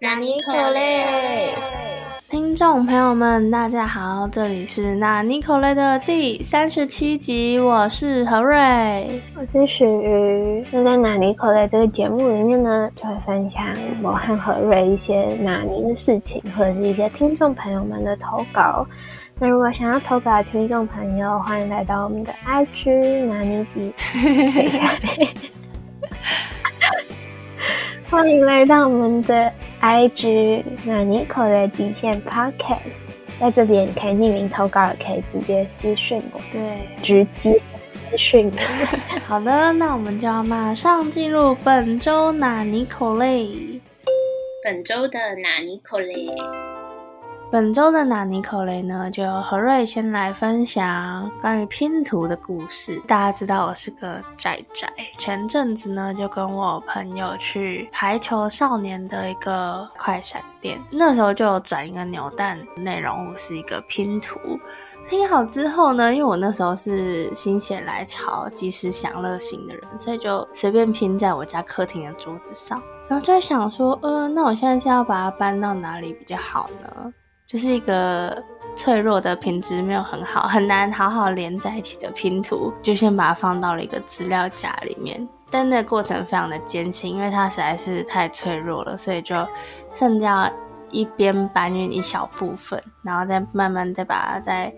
纳尼可嘞？听众朋友们，大家好，这里是纳尼可雷的第三十七集，我是何瑞，我是许瑜。那在纳尼可雷这个节目里面呢，就会分享我和何瑞一些纳尼的事情，或者是一些听众朋友们的投稿。那如果想要投稿的听众朋友，欢迎来到我们的 IG 纳尼迪。欢迎来到我们的 IG 那尼可的底线 Podcast，在这边可以匿名投稿，也可以直接私讯我。对，直接私讯。好的，那我们就要马上进入本周哪尼可雷。本周的哪尼可雷。本周的纳尼口雷呢，就由何瑞先来分享关于拼图的故事。大家知道我是个宅宅，前阵子呢就跟我朋友去排球少年的一个快闪店，那时候就有转一个扭蛋，内容物是一个拼图。拼好之后呢，因为我那时候是心血来潮、及时享乐型的人，所以就随便拼在我家客厅的桌子上。然后就在想说，呃，那我现在是要把它搬到哪里比较好呢？就是一个脆弱的品质没有很好，很难好好连在一起的拼图，就先把它放到了一个资料夹里面。但那个过程非常的艰辛，因为它实在是太脆弱了，所以就甚至要一边搬运一小部分，然后再慢慢再把它在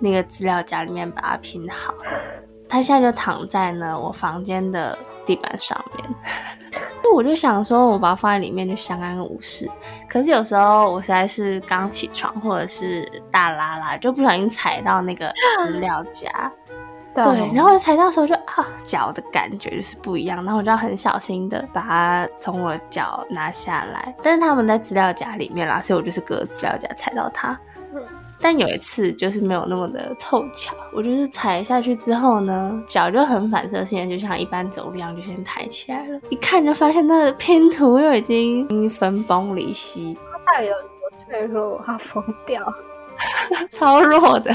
那个资料夹里面把它拼好。它现在就躺在呢我房间的地板上面。我就想说，我把它放在里面就相安无事。可是有时候我实在是刚起床，或者是大拉拉，就不小心踩到那个 资料夹，对，然后踩到的时候就啊，脚的感觉就是不一样。然后我就要很小心的把它从我脚拿下来。但是他们在资料夹里面啦，所以我就是隔资料夹踩到它。但有一次就是没有那么的凑巧，我就是踩下去之后呢，脚就很反射性的，就像一般走路一样，就先抬起来了。一看就发现那个拼图又已经分崩离析。它到底有多脆弱？我要疯掉，超弱的。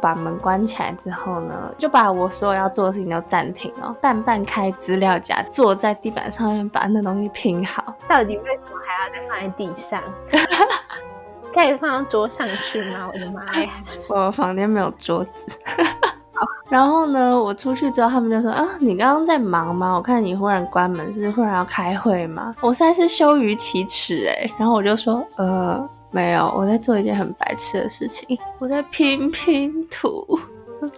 把门关起来之后呢，就把我所有要做的事情都暂停哦，半半开资料夹，坐在地板上面把那东西拼好。到底为什么还要再放在地上？可以放到桌上去吗？我的妈呀！我房间没有桌子。然后呢，我出去之后，他们就说：“啊，你刚刚在忙吗？我看你忽然关门，是忽然要开会吗？”我实在是羞于启齿哎。然后我就说：“呃，没有，我在做一件很白痴的事情，我在拼拼图。”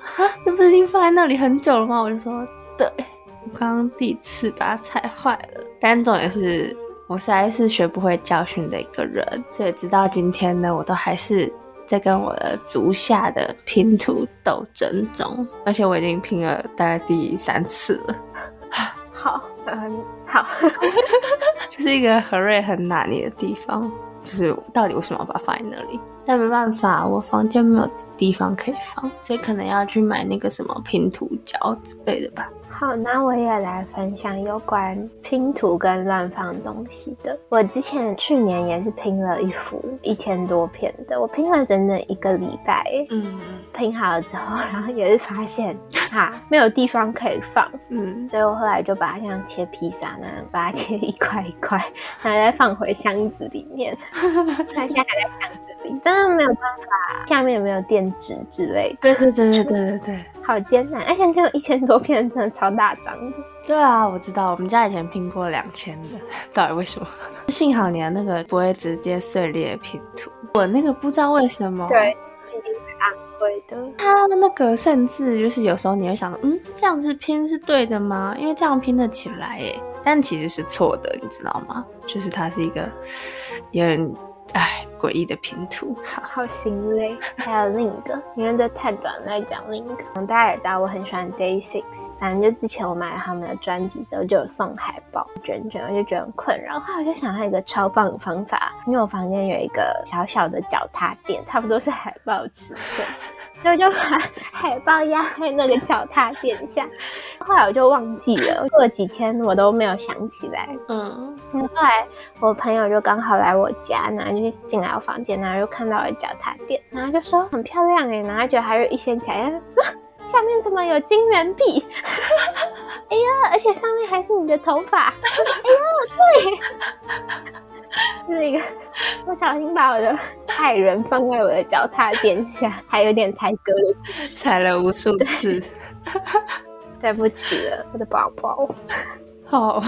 哈，那不是已经放在那里很久了吗？我就说：“对，我刚刚第一次把它踩坏了。”但重点是。我实在是学不会教训的一个人，所以直到今天呢，我都还是在跟我的足下的拼图斗争中，而且我已经拼了大概第三次了。好，嗯，好 这是一个何瑞很拿捏的地方，就是到底为什么要把它放在那里？但没办法，我房间没有地方可以放，所以可能要去买那个什么拼图胶之类的吧。好，那我也来分享有关拼图跟乱放东西的。我之前去年也是拼了一幅一千多片的，我拼了整整一个礼拜。嗯，拼好了之后，然后也是发现哈没有地方可以放。嗯，所以我后来就把它像切披萨那样，把它切一块一块，然后再放回箱子里面。它现在还在箱子里，但是没有办法，下面有没有垫纸之类的。对对对对对对对。好艰难，而且只有一千多片，真的超大张的。对啊，我知道，我们家以前拼过两千的，到底为什么？幸好你的那个不会直接碎裂拼图，我那个不知道为什么。对，一定是安徽的。它那个甚至就是有时候你会想，嗯，这样子拼是对的吗？因为这样拼得起来，哎，但其实是错的，你知道吗？就是它是一个有点。唉，诡异的拼图，好好心累。还有另一个，因为这太短，再讲另一个。从大家也知道，我很喜欢 Day Six。反正就之前我买了他们的专辑之后，就有送海报卷卷，我就觉得很困扰。后来我就想到一个超棒的方法，因为我房间有一个小小的脚踏垫，差不多是海报尺寸，所以就把海报压在那个脚踏垫下。后来我就忘记了，过了几天我都没有想起来。嗯，后来我朋友就刚好来我家，然后就进来我房间，然后就看到了脚踏垫，然后就说很漂亮哎，然后觉得还有一掀起来。下面怎么有金元币？哎呀，而且上面还是你的头发！哎呀，对，是一个不小心把我的爱人放在我的脚踏垫下，还有点踩歌的，踩了无数次。对不起了，我的宝宝。好，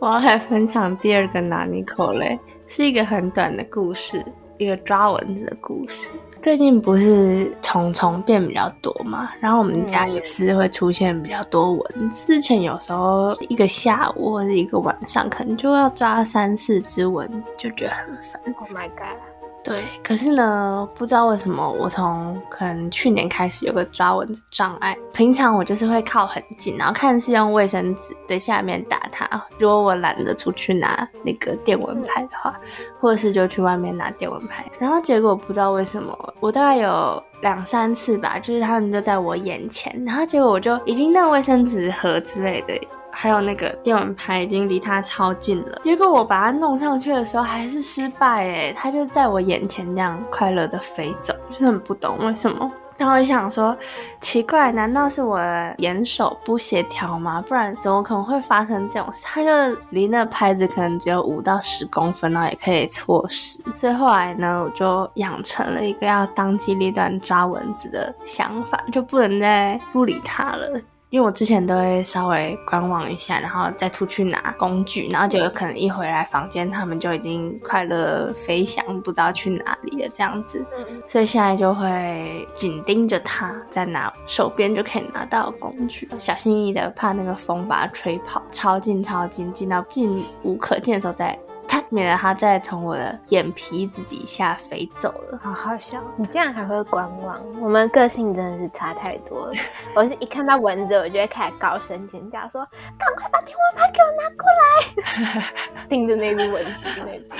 我要来分享第二个拿尼口嘞，是一个很短的故事，一个抓蚊子的故事。最近不是虫虫变比较多嘛，然后我们家也是会出现比较多蚊子。之前有时候一个下午或者一个晚上，可能就要抓三四只蚊子，就觉得很烦。Oh my god！对，可是呢，不知道为什么，我从可能去年开始有个抓蚊子障碍。平常我就是会靠很近，然后看是用卫生纸在下面打它。如果我懒得出去拿那个电蚊拍的话，或是就去外面拿电蚊拍。然后结果不知道为什么，我大概有两三次吧，就是他们就在我眼前，然后结果我就已经那卫生纸盒之类的。还有那个电蚊拍已经离它超近了，结果我把它弄上去的时候还是失败哎，它就在我眼前那样快乐的飞走，就是很不懂为什么。然后我就想说，奇怪，难道是我的眼手不协调吗？不然怎么可能会发生这种事？它就离那拍子可能只有五到十公分，然后也可以错失。所以后来呢，我就养成了一个要当机立断抓蚊子的想法，就不能再不理它了。因为我之前都会稍微观望一下，然后再出去拿工具，然后就有可能一回来房间，他们就已经快乐飞翔，不知道去哪里了这样子。所以现在就会紧盯着它，在拿手边就可以拿到工具，小心翼翼的，怕那个风把它吹跑，超近超近，近到近无可见的时候再。它免得它再从我的眼皮子底下飞走了。好好笑，你这样还会观望？我们个性真的是差太多了。我是一看到蚊子，我就会开始高声尖叫，说：“赶快把电蚊拍给我拿过来！” 盯着那只蚊子那种。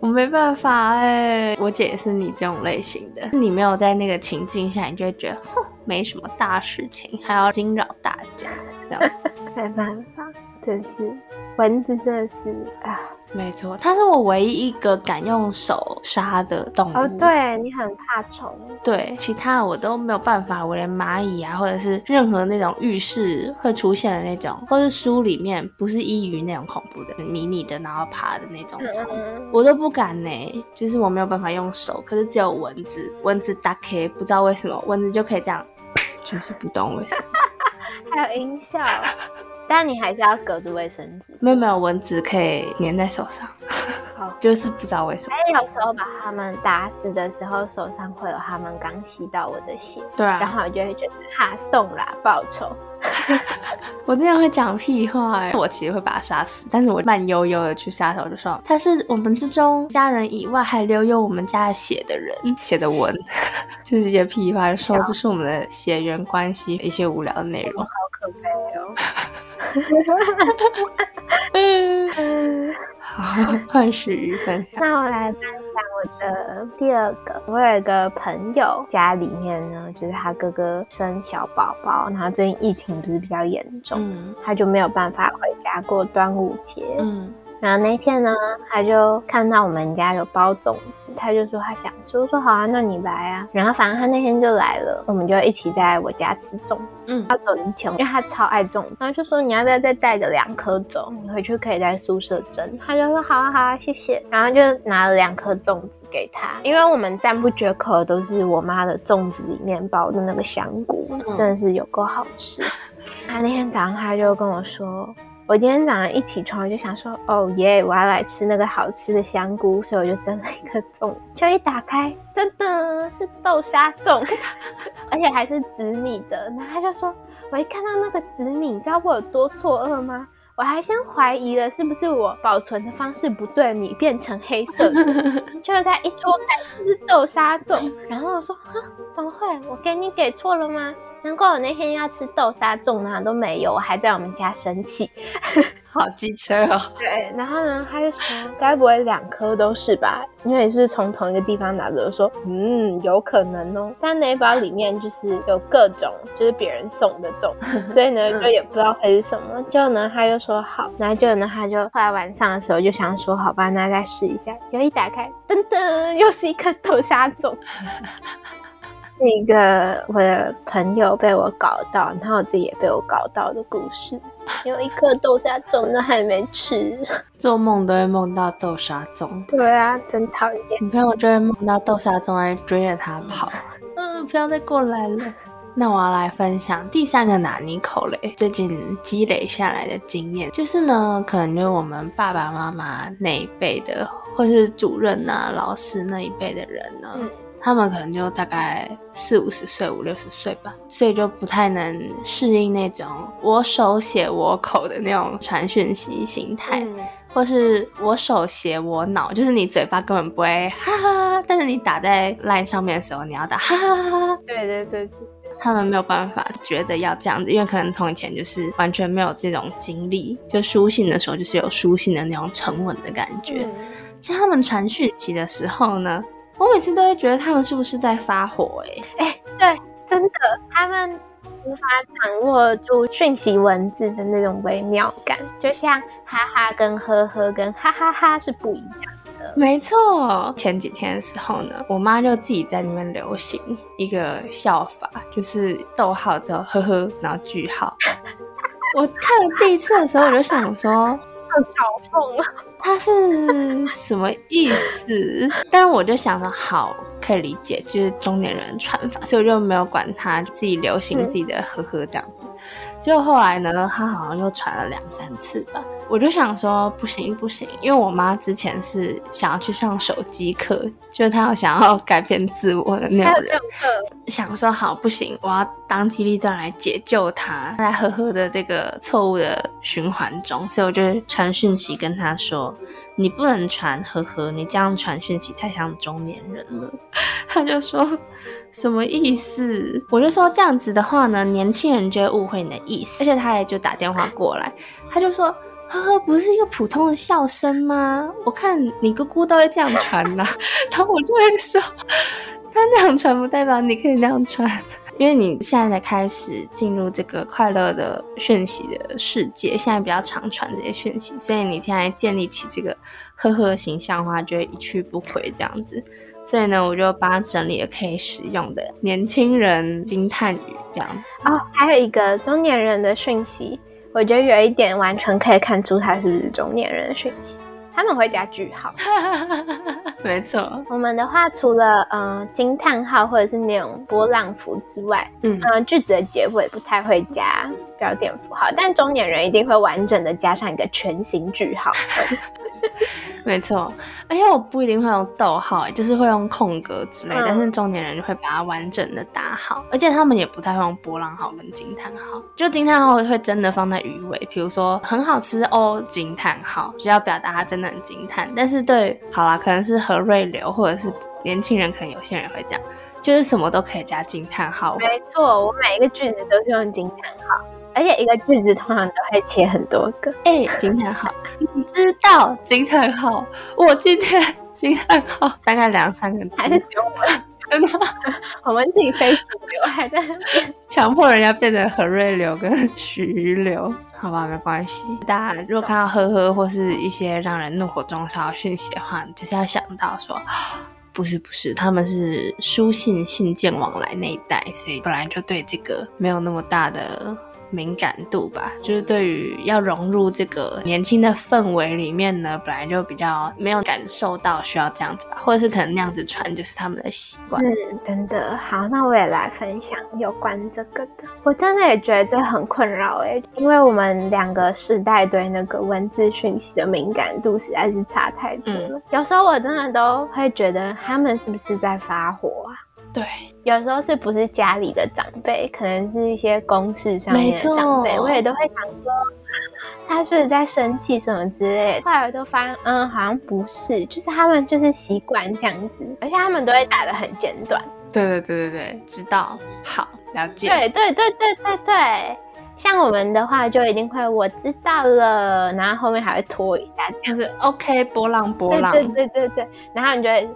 我没办法哎、我姐也是你这种类型的。你没有在那个情境下，你就会觉得，哼，没什么大事情，还要惊扰大家这样子。没办法，真是蚊子真的是啊。没错，它是我唯一一个敢用手杀的动物。哦，对你很怕虫，对，其他我都没有办法，我连蚂蚁啊，或者是任何那种浴室会出现的那种，或是书里面不是伊鱼那种恐怖的、迷你的，然后爬的那种我都不敢呢。就是我没有办法用手，可是只有蚊子，蚊子打开，不知道为什么蚊子就可以这样，就是不懂为什么。还有音效，但你还是要隔着卫生纸。没有没有，蚊子可以粘在手上，好 就是不知道为什么。哎有时候把它们打死的时候，手上会有它们刚吸到我的血，对啊，然后我就会觉得哈送啦，报仇。我之前会讲屁话、欸，我其实会把他杀死，但是我慢悠悠的去杀手，就说他是我们之中家人以外还留有我们家的血的人，写的文，就是一些屁话，就说这是我们的血缘关系，一些无聊的内容。好可悲哦。好，换许瑜分享。那我来分享我的第二个，我有一个朋友家里面呢，就是他哥哥生小宝宝，然后最近疫情不是比较严重，嗯他就没有办法回家过端午节。嗯然后那天呢，他就看到我们家有包粽子，他就说他想吃，我说好啊，那你来啊。然后反正他那天就来了，我们就一起在我家吃粽子。嗯他走之前，因为他超爱粽子，然后就说你要不要再带个两颗走，你回去可以在宿舍蒸。他就说好啊好啊，谢谢。然后就拿了两颗粽子给他，因为我们赞不绝口的都是我妈的粽子里面包的那个香菇，嗯真的是有够好吃。他那天早上他就跟我说。我今天早上一起床我就想说，哦耶，我要来吃那个好吃的香菇，所以我就蒸了一颗粽，就一打开，噔噔是豆沙粽，而且还是紫米的。然后他就说，我一看到那个紫米，你知道我有多错愕吗？我还先怀疑了是不是我保存的方式不对，米变成黑色的，就在一戳开就是豆沙粽。然后我说，啊，怎么会？我给你给错了吗？难怪我那天要吃豆沙粽呢都没有，我还在我们家生气。好机车哦。对，然后呢，他就说，该不会两颗都是吧？因为是不是从同一个地方拿着？我说，嗯，有可能哦。但那一包里面就是有各种，就是别人送的粽，所以呢，就也不知道会是什么。结果呢，他就说好，然后结果呢，他就后来晚上的时候就想说，好吧，那再试一下。结果一打开，噔噔，又是一颗豆沙粽。一个我的朋友被我搞到，然后我自己也被我搞到的故事。有一颗豆沙粽都还没吃，做梦都会梦到豆沙粽。对啊，真讨厌。女朋友就会梦到豆沙粽还追着他跑，嗯，不要再过来了。那我要来分享第三个拿尼口雷最近积累下来的经验，就是呢，可能就是我们爸爸妈妈那一辈的，或是主任啊、老师那一辈的人呢，他们可能就大概四五十岁、五六十岁吧，所以就不太能适应那种我手写我口的那种传讯息形态。或是我手写我脑，就是你嘴巴根本不会哈哈，但是你打在 line 上面的时候，你要打哈哈哈哈。对对对，他们没有办法觉得要这样子，因为可能从以前就是完全没有这种经历，就书信的时候就是有书信的那种沉稳的感觉。在他们传讯息的时候呢，我每次都会觉得他们是不是在发火？哎哎，对，真的，他们。无法掌握住讯息文字的那种微妙感，就像哈哈跟呵呵跟哈哈哈是不一样的。没错，前几天的时候呢，我妈就自己在那边流行一个笑法，就是逗号之后呵呵，然后句号。我看了第一次的时候，我就想说，好嘲讽啊，他是什么意思？但我就想着，好。可以理解，就是中年人传法，所以我就没有管他，自己流行自己的呵呵这样子。结果后来呢，他好像又传了两三次吧。我就想说，不行不行，因为我妈之前是想要去上手机课，就是她要想要改变自我的那种人。想说好不行，我要当机立断来解救她，在呵呵的这个错误的循环中，所以我就传讯息跟她说。你不能传呵呵，你这样传讯息太像中年人了。她就说什么意思？我就说这样子的话呢，年轻人就会误会你的意思。而且她也就打电话过来，她就说呵呵，不是一个普通的笑声吗？我看你姑姑都会这样传呐。然后我就会说，他那样传不代表你可以那样传。因为你现在才开始进入这个快乐的讯息的世界，现在比较常传这些讯息，所以你现在建立起这个呵呵形象的话，就会一去不回这样子。所以呢，我就帮他整理了可以使用的年轻人惊叹语这样。哦，还有一个中年人的讯息，我觉得有一点完全可以看出他是不是中年人的讯息。他们会加句号，没错。我们的话，除了嗯惊叹号或者是那种波浪符之外，嗯嗯，句子的结尾不太会加标点符号，但中年人一定会完整的加上一个全形句号。没错，而且我不一定会用逗号，就是会用空格之类，但是中年人就会把它完整的打好，而且他们也不太会用波浪号跟惊叹号，就惊叹号会真的放在鱼尾，比如说很好吃哦，惊叹号就要表达它真的很惊叹，但是对，好啦，可能是何瑞流或者是年轻人，可能有些人会这样，就是什么都可以加惊叹号。没错，我每一个句子都是用惊叹号。而且一个句子通常都会切很多个。哎，惊叹号，你知道惊叹号？我今天惊叹号大概两三个字，还是只有我？真的？我们自己飞速流还在强迫人家变成何瑞流跟徐流？好吧，没关系。大家如果看到呵呵或是一些让人怒火中烧的讯息的话，就是要想到说，不是不是，他们是书信信件往来那一代，所以本来就对这个没有那么大的。敏感度吧，就是对于要融入这个年轻的氛围里面呢，本来就比较没有感受到需要这样子吧，或者是可能那样子穿就是他们的习惯。嗯，真的好，那我也来分享有关这个的。我真的也觉得这很困扰哎，因为我们两个世代对那个文字讯息的敏感度实在是差太多了。有时候我真的都会觉得他们是不是在发火啊？对，有时候是不是家里的长辈，可能是一些公事上面的长辈，我也都会想说，他是在生气什么之类。后来都发现，嗯，好像不是，就是他们就是习惯这样子，而且他们都会打的很简短。对对对对对，知道，好了解。对对对对对对，像我们的话就一定会我知道了，然后后面还会拖一下，就是 OK 波浪波浪。对对对对，然后你就会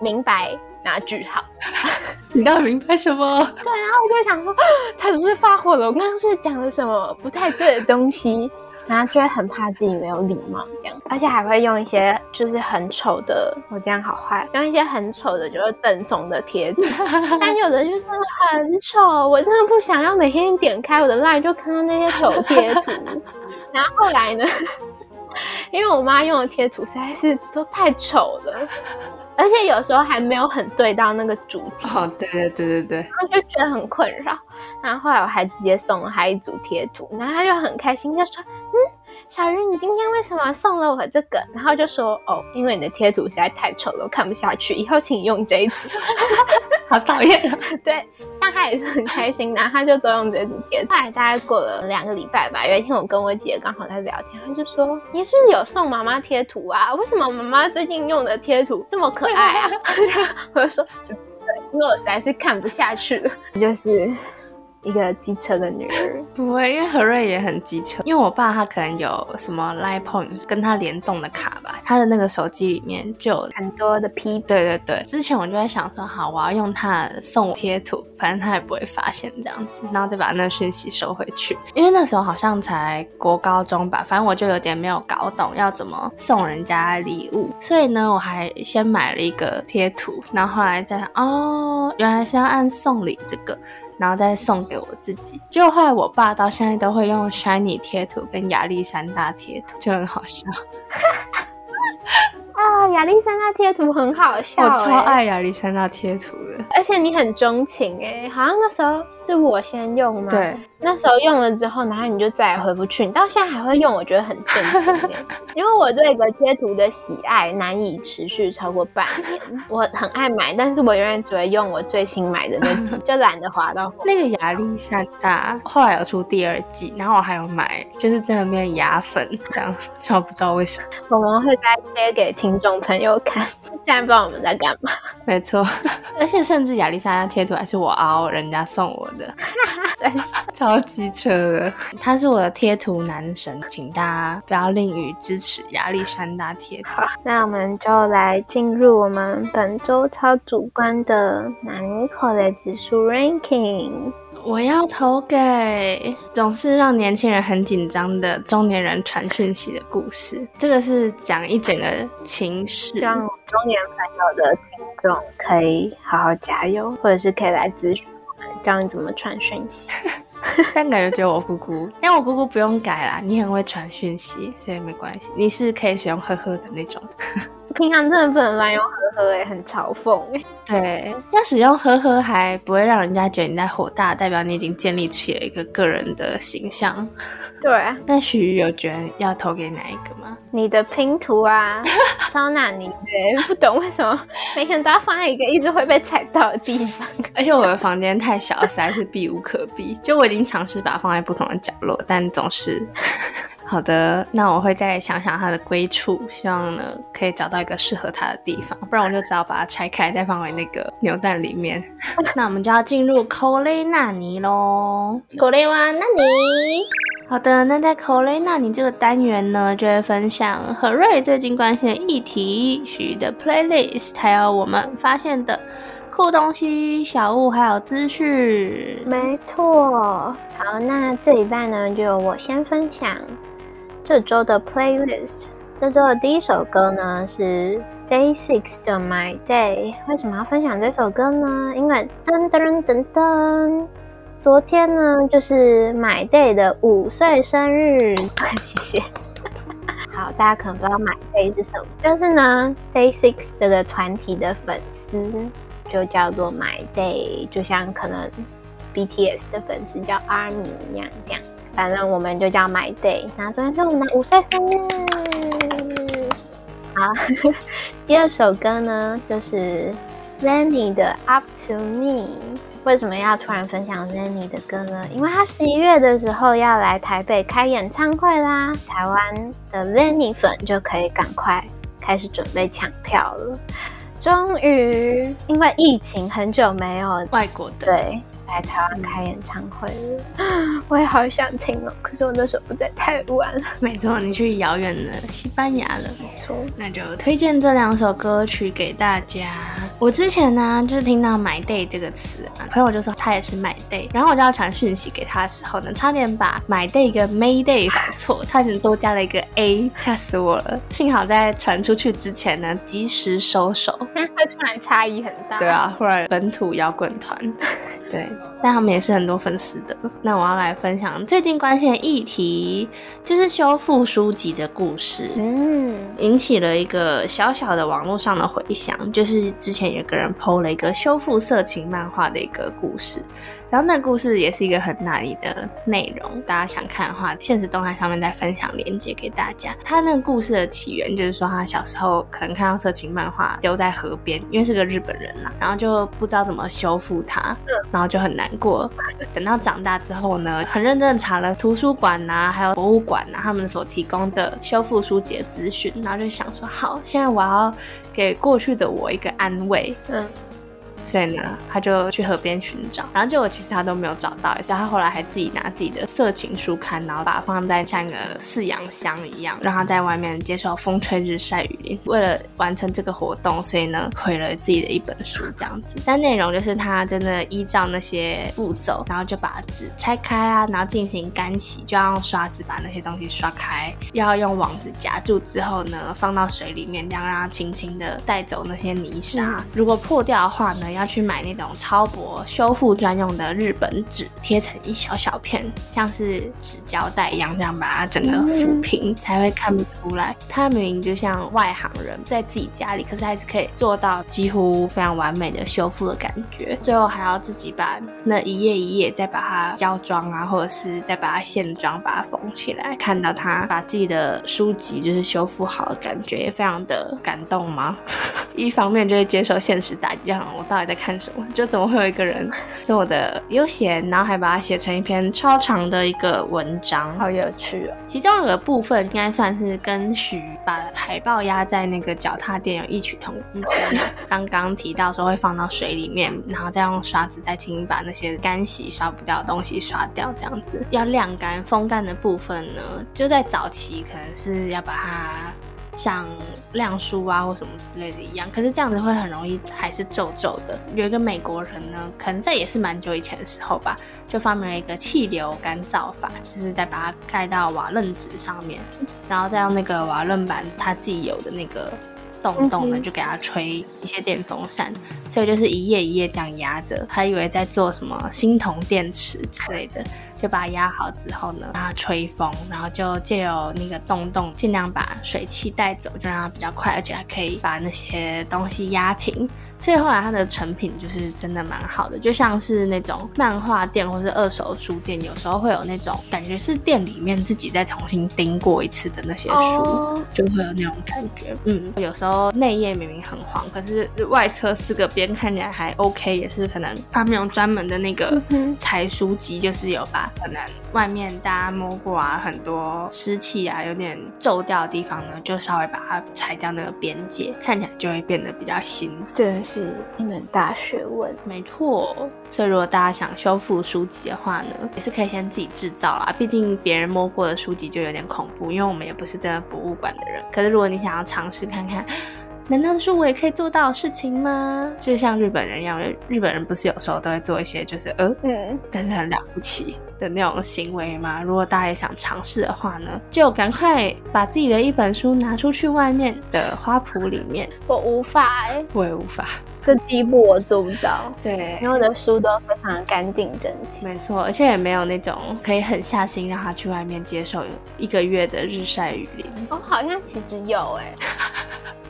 明白。拿句号，你到底明白什么？对，然后我就想说，他怎么会发火了？我刚刚是不是讲了什么不太对的东西？然后就会很怕自己没有礼貌这样，而且还会用一些就是很丑的，我这样好坏，用一些很丑的就是赠送的贴纸，但有的就是很丑，我真的不想要每天点开我的 line 就看到那些丑贴图。然后后来呢，因为我妈用的贴图实在是都太丑了。而且有时候还没有很对到那个主题哦，对对对对对，然后就觉得很困扰。然后后来我还直接送了他一组贴图，然后他就很开心，就说：“嗯，小鱼，你今天为什么送了我这个？”然后就说：“哦，因为你的贴图实在太丑了，我看不下去，以后请你用这一组。”好讨厌。对，但他也是很开心，然后他就都用这组贴。后来大概过了两个礼拜吧，有一天我跟我姐刚好在聊天，他就说：“你是不是有送妈妈贴图啊？为什么妈妈最近用的贴图这么可爱啊？” 我就说：“，因为我实在是看不下去了，就是。”一个机车的女儿不会，因为何瑞也很机车。因为我爸他可能有什么 Line Point 跟他联动的卡吧，他的那个手机里面就有很多的 P。对对对，之前我就在想说，好，我要用他送我贴图，反正他也不会发现这样子，然后再把那讯息收回去。因为那时候好像才国高中吧，反正我就有点没有搞懂要怎么送人家礼物，所以呢，我还先买了一个贴图，然后后来再哦，原来是要按送礼这个。然后再送给我自己，结果后来我爸到现在都会用 Shiny 贴图跟亚历山大贴图，就很好笑。啊，亚历山大贴图很好笑，我超爱亚历山大贴图的，而且你很钟情哎，好像那时候。是我先用吗？对，那时候用了之后，然后你就再也回不去。你到现在还会用，我觉得很震惊。因为我对一个贴图的喜爱难以持续超过半年。我很爱买，但是我永远只会用我最新买的那几，就懒得滑到。那个亚历山大后来有出第二季，然后我还有买，就是真的变牙粉这样，我不知道为什么。我们会再贴给听众朋友看，现在不知道我们在干嘛。没错，而且甚至亚历山大贴图还是我凹人家送我。的，超级车的，他是我的贴图男神，请大家不要吝于支持亚历山大贴图。那我们就来进入我们本周超主观的南口的指数 ranking。我要投给总是让年轻人很紧张的中年人传讯息的故事。这个是讲一整个情史，让中年朋友的听众可以好好加油，或者是可以来咨询。教你怎么传讯息，但感觉只有我姑姑，但我姑姑不用改啦，你很会传讯息，所以没关系，你是可以使用呵呵的那种。平常真的不能乱用呵呵哎，很嘲讽哎。对，要使用呵呵还不会让人家觉得你在火大，代表你已经建立起了一个个人的形象。对，那许瑜有觉得要投给哪一个吗？你的拼图啊，超难你的，不懂为什么每天都要放在一个一直会被踩到的地方。而且我的房间太小，实在是避无可避。就我已经尝试把它放在不同的角落，但总是。好的，那我会再想想它的归处，希望呢可以找到一个适合它的地方，不然我就只好把它拆开，再放回那个牛蛋里面。那我们就要进入口雷纳尼喽，口雷哇纳尼。好的，那在口雷纳尼这个单元呢，就会分享何瑞最近关心的议题、许的 playlist，还有我们发现的酷东西、小物，还有资讯。没错，好，那这一半呢，就我先分享。这周的 playlist，这周的第一首歌呢是 Day Six 的 My Day。为什么要分享这首歌呢？因为噔噔噔噔，昨天呢就是 My Day 的五岁生日。谢谢。好，大家可能不知道 My Day 是什么，就是呢 Day Six 这个团体的粉丝就叫做 My Day，就像可能 BTS 的粉丝叫 ARMY 一样，这样。反正我们就叫 My Day。那昨天是我们的五岁生日。好，第二首歌呢，就是 Lenny 的 Up to Me。为什么要突然分享 Lenny 的歌呢？因为他十一月的时候要来台北开演唱会啦。台湾的 Lenny 粉就可以赶快开始准备抢票了。终于，因为疫情很久没有外国的对。来台湾开演唱会了，我也好想听哦。可是我那时候不在台湾。没错，你去遥远的西班牙了。没错，那就推荐这两首歌曲给大家。我之前呢，就是听到“买 day” 这个词，朋友就说他也是买 day，然后我就要传讯息给他的时候呢，差点把买 day 跟 May day 搞错，差点多加了一个 a，吓死我了。幸好在传出去之前呢，及时收手。他突然差异很大。对啊，忽然本土摇滚团。对，但他们也是很多粉丝的。那我要来分享最近关心的议题，就是修复书籍的故事。嗯，引起了一个小小的网络上的回响，就是之前有个人 PO 了一个修复色情漫画的一个故事。然后那故事也是一个很那里的内容，大家想看的话，现实动态上面再分享链接给大家。他那个故事的起源就是说，他小时候可能看到色情漫画丢在河边，因为是个日本人啦，然后就不知道怎么修复它，然后就很难过。等到长大之后呢，很认真的查了图书馆呐，还有博物馆呐，他们所提供的修复书籍的资讯，然后就想说，好，现在我要给过去的我一个安慰。嗯。所以呢，他就去河边寻找，然后结果其实他都没有找到，而且他后来还自己拿自己的色情书刊，然后把它放在像一个饲养箱一样，让他在外面接受风吹日晒雨淋。为了完成这个活动，所以呢，毁了自己的一本书这样子。但内容就是他真的依照那些步骤，然后就把纸拆开啊，然后进行干洗，就要用刷子把那些东西刷开，要用网子夹住之后呢，放到水里面，这样让它轻轻的带走那些泥沙。如果破掉的话呢？要去买那种超薄修复专用的日本纸，贴成一小小片，像是纸胶带一样，这样把它整个抚平，才会看不出来。它明明就像外行人在自己家里，可是还是可以做到几乎非常完美的修复的感觉。最后还要自己把那一页一页再把它胶装啊，或者是再把它线装，把它缝起来。看到他把自己的书籍就是修复好的感觉，也非常的感动吗？一方面就是接受现实打击，好像我到在看什么？就怎么会有一个人这么的悠闲，然后还把它写成一篇超长的一个文章，好有趣哦。其中有个部分应该算是跟许把海报压在那个脚踏垫有异曲同工之妙。刚刚提到说会放到水里面，然后再用刷子再轻轻把那些干洗刷不掉的东西刷掉，这样子要晾干风干的部分呢，就在早期可能是要把它。像亮书啊或什么之类的一样，可是这样子会很容易还是皱皱的。有一个美国人呢，可能这也是蛮久以前的时候吧，就发明了一个气流干燥法，就是在把它盖到瓦楞纸上面，然后再用那个瓦楞板它自己有的那个洞洞呢，就给它吹一些电风扇，所以就是一页一页这样压着，还以为在做什么新铜电池之类的。就把它压好之后呢，让它吹风，然后就借由那个洞洞，尽量把水汽带走，就让它比较快，而且还可以把那些东西压平。所以后来它的成品就是真的蛮好的，就像是那种漫画店或是二手书店，有时候会有那种感觉是店里面自己再重新钉过一次的那些书，就会有那种感觉。嗯，有时候内页明明很黄，可是外侧四个边看起来还 OK，也是可能他们用专门的那个裁书机，就是有把可能外面大家摸过啊，很多湿气啊，有点皱掉的地方呢，就稍微把它裁掉那个边界，看起来就会变得比较新。对。是一门大学问，没错。所以如果大家想修复书籍的话呢，也是可以先自己制造啦。毕竟别人摸过的书籍就有点恐怖，因为我们也不是真的博物馆的人。可是如果你想要尝试看看，难道是我也可以做到的事情吗？就像日本人一样，日本人不是有时候都会做一些就是呃，嗯，但是很了不起的那种行为吗？如果大家也想尝试的话呢，就赶快把自己的一本书拿出去外面的花圃里面。我无法哎，我也无法，这第一步我做不到。对，因为我的书都非常干净整齐。没错，而且也没有那种可以狠下心让他去外面接受一个月的日晒雨淋。哦，好像其实有哎。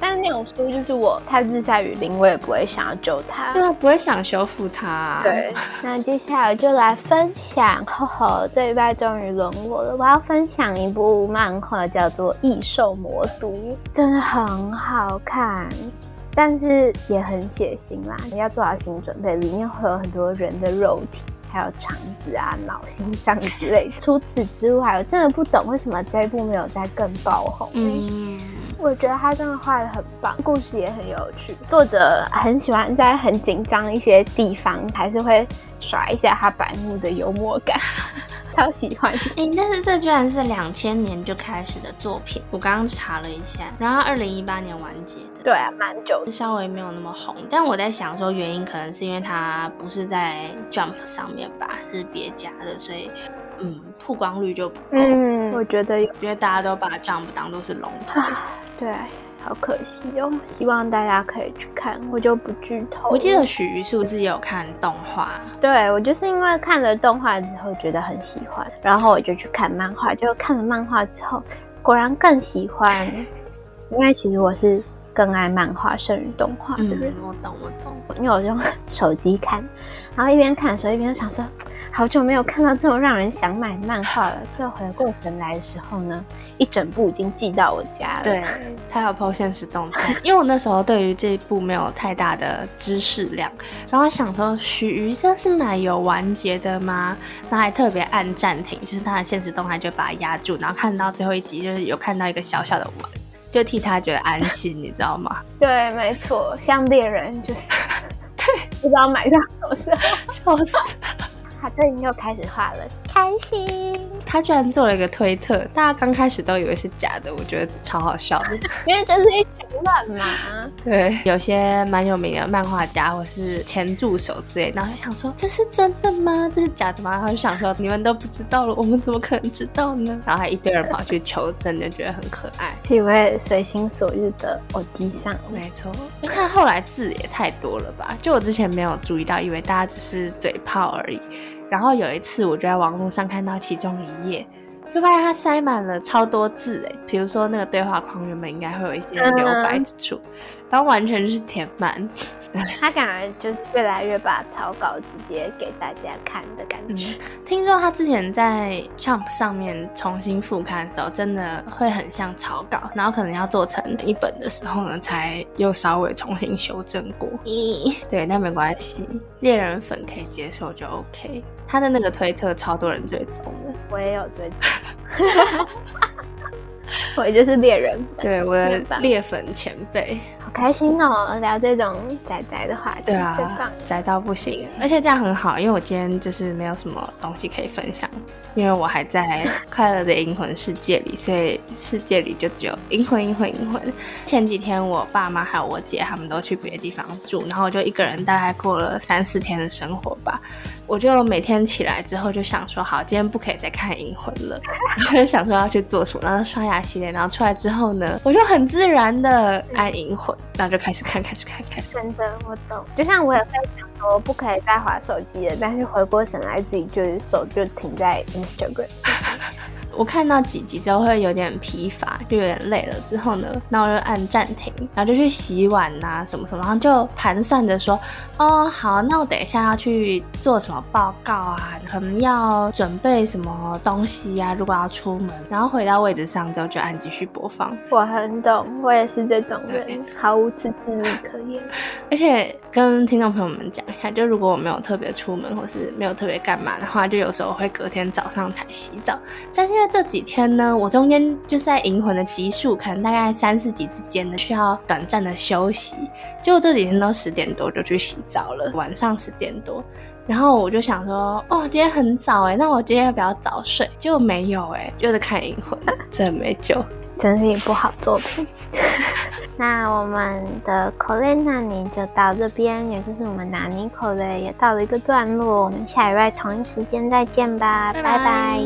但是那种书就是我，太日晒雨淋，我也不会想要救他，对啊，不会想修复它。对，那接下来就来分享，呵呵，这一拜终于轮我了，我要分享一部漫画，叫做《异兽魔都》，真的很好看，但是也很血腥啦，你要做好心理准备，里面会有很多人的肉体。还有肠子啊、脑、心脏之类。除此之外，我真的不懂为什么这一部没有再更爆红。嗯，我觉得他真的画的很棒，故事也很有趣。作者很喜欢在很紧张一些地方，还是会耍一下他白目的幽默感。超喜欢，哎，但是这居然是两千年就开始的作品，我刚刚查了一下，然后二零一八年完结的，对啊，蛮久，稍微没有那么红。但我在想说，原因可能是因为它不是在 Jump 上面吧，是别家的，所以嗯，曝光率就不够。嗯，我觉得，因为大家都把 Jump 当做是龙头，对。好可惜哦，希望大家可以去看，我就不剧透。我记得许瑜是不是有看动画？对我就是因为看了动画之后觉得很喜欢，然后我就去看漫画，就看了漫画之后，果然更喜欢。因为其实我是更爱漫画胜于动画的人。我懂，我懂。因为我用手机看，然后一边看的时候一边想说。好久没有看到这么让人想买漫画了。就回过神来的时候呢，一整部已经寄到我家了。对，他有 PO 现实动态。因为我那时候对于这一部没有太大的知识量，然后想说许瑜这是买有完结的吗？那还特别按暂停，就是他的现实动态就把它压住，然后看到最后一集，就是有看到一个小小的碗，就替他觉得安心，你知道吗？对，没错，像猎人就是，对，不知道买到什么时候，笑死。他最近又开始画了，开心。他居然做了一个推特，大家刚开始都以为是假的，我觉得超好笑的，因为这是一群乱嘛。对，有些蛮有名的漫画家或是前助手之类，然后就想说这是真的吗？这是假的吗？然后就想说你们都不知道了，我们怎么可能知道呢？然后还一堆人跑去求证，就觉得很可爱，体位随心所欲的偶机上。没错，你看后来字也太多了吧？就我之前没有注意到，以为大家只是嘴炮而已。然后有一次，我就在网络上看到其中一页，就发现它塞满了超多字哎，比如说那个对话框原本应该会有一些留白之处。然后完全就是填满，他感觉就越来越把草稿直接给大家看的感觉。听说他之前在 Jump 上面重新复刊的时候，真的会很像草稿，然后可能要做成一本的时候呢，才又稍微重新修正过。咦，对，那没关系，猎人粉可以接受就 OK。他的那个推特超多人追踪的，我也有追踪。我就是猎人，对我的猎粉前辈，好开心哦！聊这种宅宅的话题，对啊，宅到不行，而且这样很好，因为我今天就是没有什么东西可以分享，因为我还在快乐的银魂世界里，所以世界里就只有银魂、银魂、银魂。前几天我爸妈还有我姐他们都去别的地方住，然后我就一个人大概过了三四天的生活吧。我就每天起来之后就想说，好，今天不可以再看《银魂》了，然后就想说要去做什么，然后刷牙洗脸，然后出来之后呢，我就很自然的按《银魂》，然后就开始看，开始看，看。真的，我懂。就像我也会想说，不可以再划手机了，但是回过神来，自己就是手就停在 Instagram。我看到几集之后会有点疲乏，就有点累了。之后呢，那我就按暂停，然后就去洗碗呐，什么什么，然后就盘算着说，哦，好，那我等一下要去做什么报告啊，可能要准备什么东西呀。如果要出门，然后回到位置上之后就按继续播放。我很懂，我也是这种人，毫无自制力可言。而且跟听众朋友们讲一下，就如果我没有特别出门或是没有特别干嘛的话，就有时候会隔天早上才洗澡，但是。这几天呢，我中间就是在银魂的集数，可能大概三四集之间呢，需要短暂的休息。结果这几天都十点多就去洗澡了，晚上十点多，然后我就想说，哦，今天很早哎，那我今天要不要早睡？结果没有哎，就是看银魂，真没救，真是一部好作品。那我们的口雷那尼就到这边，也就是我们拿尼口雷也到了一个段落。我们下一位同一时间再见吧，拜拜。